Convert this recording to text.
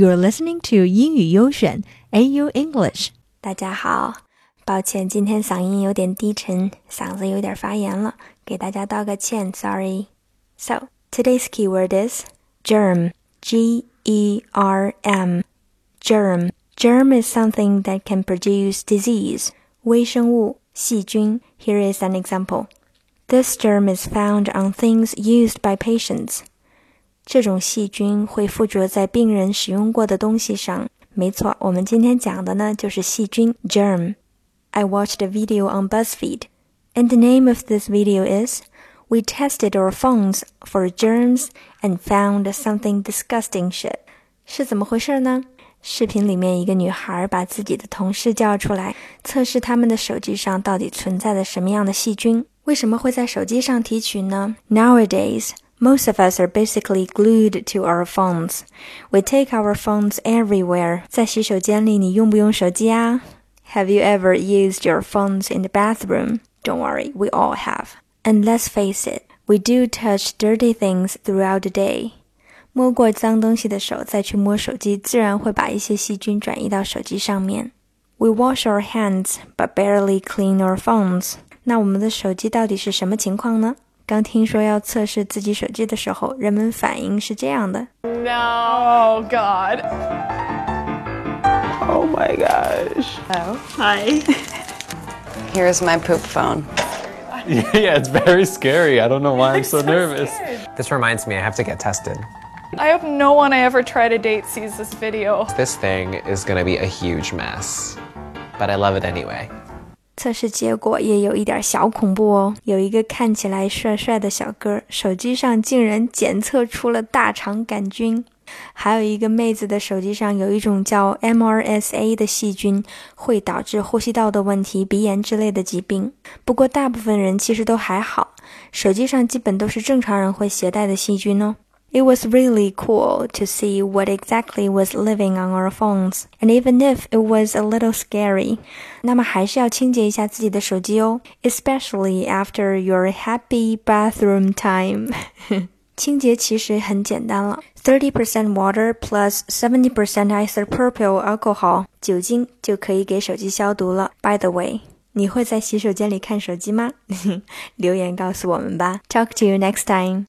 You're listening to 英语优选 AU English。大家好，抱歉，今天嗓音有点低沉，嗓子有点发炎了，给大家道个歉，sorry。So today's keyword is germ. G E R M. Germ. Germ is something that can produce disease. 微生物、细菌. Here is an example. This germ is found on things used by patients. 这种细菌会附着在病人使用过的东西上。没错，我们今天讲的呢就是细菌 germ。I watched a video on BuzzFeed, and the name of this video is "We tested our phones for germs and found something disgusting shit." 是怎么回事呢？视频里面一个女孩把自己的同事叫出来，测试他们的手机上到底存在着什么样的细菌。为什么会在手机上提取呢？Nowadays. Most of us are basically glued to our phones. We take our phones everywhere. 在洗手间里，你用不用手机啊？Have you ever used your phones in the bathroom? Don't worry, we all have. And let's face it, we do touch dirty things throughout the day. 摸过脏东西的手再去摸手机，自然会把一些细菌转移到手机上面。We wash our hands, but barely clean our phones. 那我们的手机到底是什么情况呢？ 刚听说要测试自己手机的时候，人们反应是这样的。No, God. Oh my gosh. Oh, hi. Here's my poop phone. yeah, it's very scary. I don't know why I'm so, nervous. This reminds me, I have to get tested. I hope no one I ever try to date sees this video. This thing is gonna be a huge mess, but I love it anyway. 测试结果也有一点小恐怖哦。有一个看起来帅帅的小哥，手机上竟然检测出了大肠杆菌。还有一个妹子的手机上有一种叫 MRSA 的细菌，会导致呼吸道的问题、鼻炎之类的疾病。不过大部分人其实都还好，手机上基本都是正常人会携带的细菌哦。It was really cool to see what exactly was living on our phones, and even if it was a little scary，那么还是要清洁一下自己的手机哦，especially after your happy bathroom time 清洁其实很简单了，thirty percent water plus seventy percent isopropyl alcohol 酒精就可以给手机消毒了。By the way，你会在洗手间里看手机吗？留言告诉我们吧。Talk to you next time.